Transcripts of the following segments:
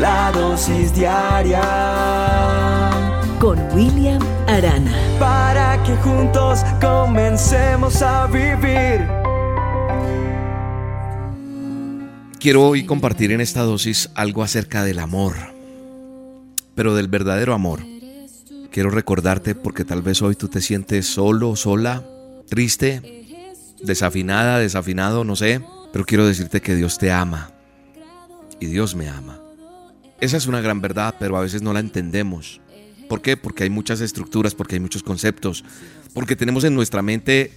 La dosis diaria con William Arana. Para que juntos comencemos a vivir. Quiero hoy compartir en esta dosis algo acerca del amor, pero del verdadero amor. Quiero recordarte porque tal vez hoy tú te sientes solo, sola, triste, desafinada, desafinado, no sé, pero quiero decirte que Dios te ama y Dios me ama. Esa es una gran verdad, pero a veces no la entendemos. ¿Por qué? Porque hay muchas estructuras, porque hay muchos conceptos, porque tenemos en nuestra mente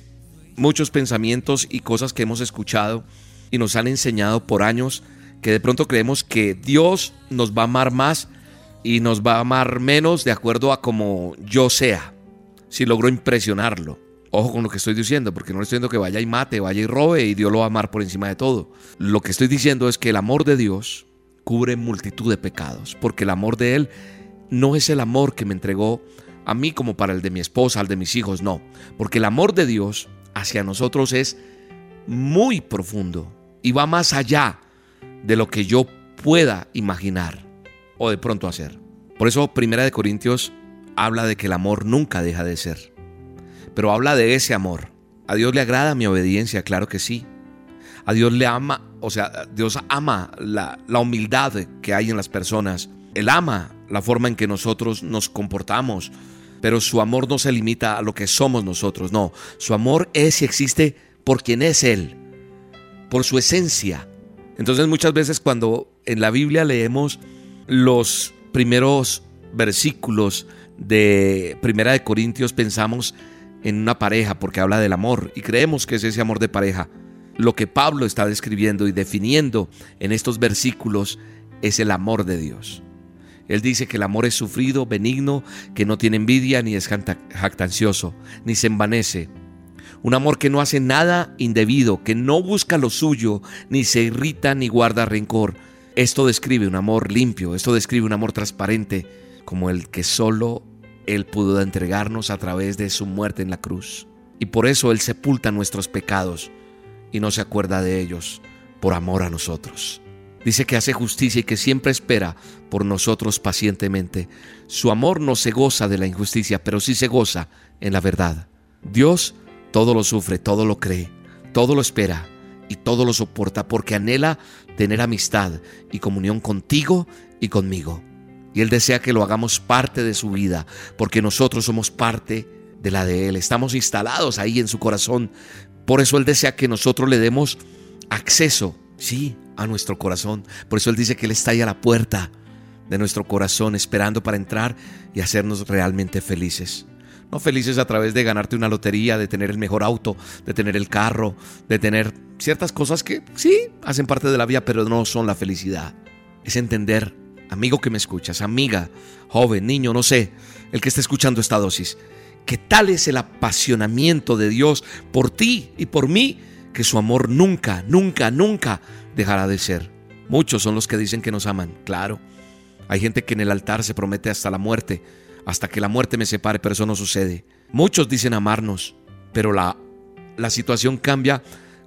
muchos pensamientos y cosas que hemos escuchado y nos han enseñado por años que de pronto creemos que Dios nos va a amar más y nos va a amar menos de acuerdo a como yo sea, si logro impresionarlo. Ojo con lo que estoy diciendo, porque no estoy diciendo que vaya y mate, vaya y robe y Dios lo va a amar por encima de todo. Lo que estoy diciendo es que el amor de Dios cubre multitud de pecados, porque el amor de Él no es el amor que me entregó a mí como para el de mi esposa, al de mis hijos, no, porque el amor de Dios hacia nosotros es muy profundo y va más allá de lo que yo pueda imaginar o de pronto hacer. Por eso Primera de Corintios habla de que el amor nunca deja de ser pero habla de ese amor. A Dios le agrada mi obediencia, claro que sí. A Dios le ama, o sea, Dios ama la, humildad que hay en las personas. Él ama la forma en que nosotros nos comportamos, pero su amor no se limita a lo que somos nosotros, no. Su amor es y existe por quien es Él, por su esencia. Entonces muchas veces cuando en la Biblia leemos los primeros versículos de Primera de Corintios pensamos en una pareja porque habla del amor y creemos que es ese amor de pareja. Lo que Pablo está describiendo y definiendo en estos versículos es el amor de Dios. Él dice que el amor es sufrido, benigno, que no tiene envidia, ni es jactancioso, ni se envanece. Un amor que no hace nada indebido, que no busca lo suyo, ni se irrita, ni guarda rencor. Esto describe un amor limpio, esto describe un amor transparente, como el que solo él pudo entregarnos a través de su muerte en la cruz. Y por eso Él sepulta nuestros pecados y no se acuerda de ellos por amor a nosotros. Dice que hace justicia y que siempre espera por nosotros pacientemente. Su amor no se goza de la injusticia, pero sí se goza en la verdad. Dios todo lo sufre, todo lo cree, todo lo espera y todo lo soporta porque anhela tener amistad y comunión contigo y conmigo. Y Él desea que lo hagamos parte de su vida, porque nosotros somos parte de la de Él. Estamos instalados ahí en su corazón. Por eso Él desea que nosotros le demos acceso, sí, a nuestro corazón. Por eso Él dice que Él está ahí a la puerta de nuestro corazón, esperando para entrar y hacernos realmente felices. No felices a través de ganarte una lotería, de tener el mejor auto, de tener el carro, de tener ciertas cosas que sí hacen parte de la vida, pero no son la felicidad. Es entender amigo que me escuchas, amiga, joven, niño, no sé, el que esté escuchando esta dosis, que tal es el apasionamiento de Dios por ti y por mí, que su amor nunca, nunca, nunca dejará de ser. Muchos son los que dicen que nos aman, claro. Hay gente que en el altar se promete hasta la muerte, hasta que la muerte me separe, pero eso no sucede. Muchos dicen amarnos, pero la, la situación cambia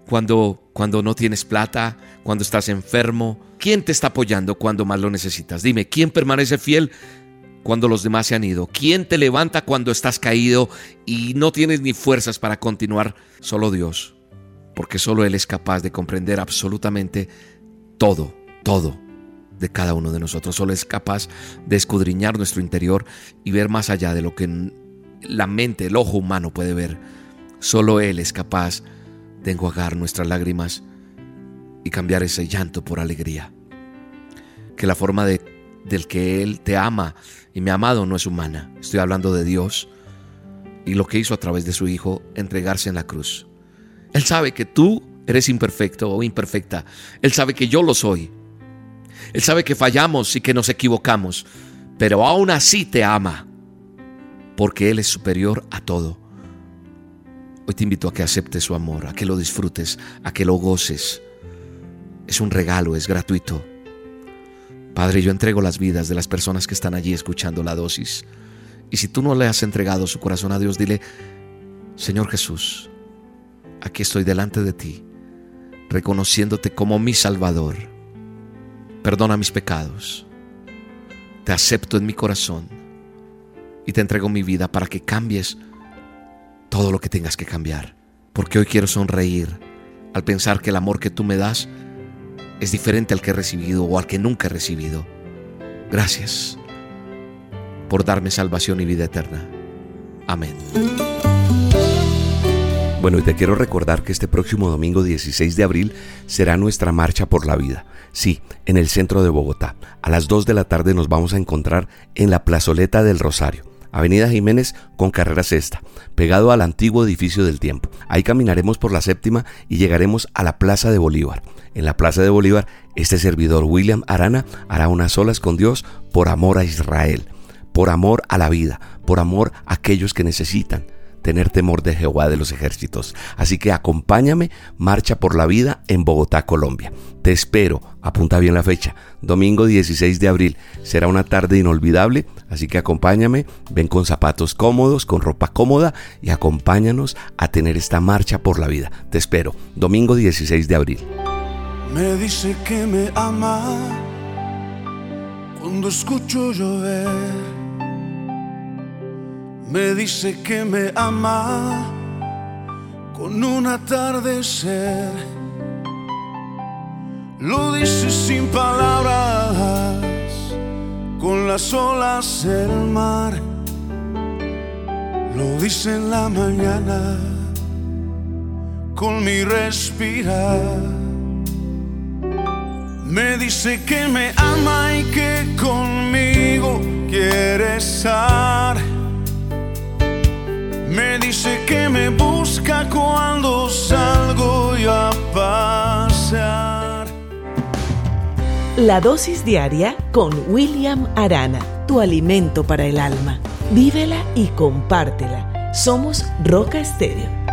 cuando, cuando no tienes plata, cuando estás enfermo? ¿Quién te está apoyando cuando más lo necesitas? Dime, ¿quién permanece fiel cuando los demás se han ido? ¿Quién te levanta cuando estás caído y no tienes ni fuerzas para continuar? Solo Dios, porque solo Él es capaz de comprender absolutamente todo, todo de cada uno de nosotros. Solo es capaz de escudriñar nuestro interior y ver más allá de lo que la mente, el ojo humano puede ver. Solo Él es capaz de enjuagar nuestras lágrimas y cambiar ese llanto por alegría. Que la forma de, del que Él te ama y ha amado no es humana. Estoy hablando de Dios y lo que hizo a través de su Hijo entregarse en la cruz. Él sabe que tú eres imperfecto o imperfecta. Él sabe que yo lo soy. Él sabe que fallamos y que nos equivocamos, pero aún así te ama, porque Él es superior a todo. Hoy te invito a que aceptes su amor, a que lo disfrutes, a que lo goces. Es un regalo, es gratuito. Padre, yo entrego las vidas de las personas que están allí escuchando la dosis. Y si tú no le has entregado su corazón a Dios, dile, Señor Jesús, aquí estoy delante de ti, reconociéndote como mi Salvador. Perdona mis pecados. te acepto en mi corazón y te entrego mi vida para que cambies todo lo que tengas que cambiar. Porque hoy quiero sonreír al pensar que el amor que tú me das es diferente al que he recibido o al que nunca he recibido. Gracias por darme salvación y vida eterna. Amén. Bueno, y te quiero recordar que este próximo domingo 16 de abril será nuestra marcha por la vida. Sí, en el centro de Bogotá. A las 2 de la tarde nos vamos a encontrar en la plazoleta del Rosario. Avenida Jiménez con carrera sexta, pegado al antiguo edificio del tiempo. Ahí caminaremos por la séptima y llegaremos a la Plaza de Bolívar. En la Plaza de Bolívar, este servidor William Arana hará unas solas con Dios por amor a Israel, por amor a la vida, por amor a aquellos que necesitan tener temor de Jehová de los ejércitos. Así que acompáñame, marcha por la vida en Bogotá, Colombia. Te espero, apunta bien la fecha, domingo 16 de abril. Será una tarde inolvidable, así que acompáñame, ven con zapatos cómodos, con ropa cómoda y acompáñanos a tener esta marcha por la vida. Te espero, domingo 16 de abril. Me dice que me ama cuando escucho llover me dice que me ama con un atardecer. Lo dice sin palabras, con las olas del mar. Lo dice en la mañana, con mi respirar. Me dice que me ama y que conmigo quiere estar dice que me busca cuando salgo a pasear. La dosis diaria con William Arana, tu alimento para el alma. Vívela y compártela. Somos Roca Estéreo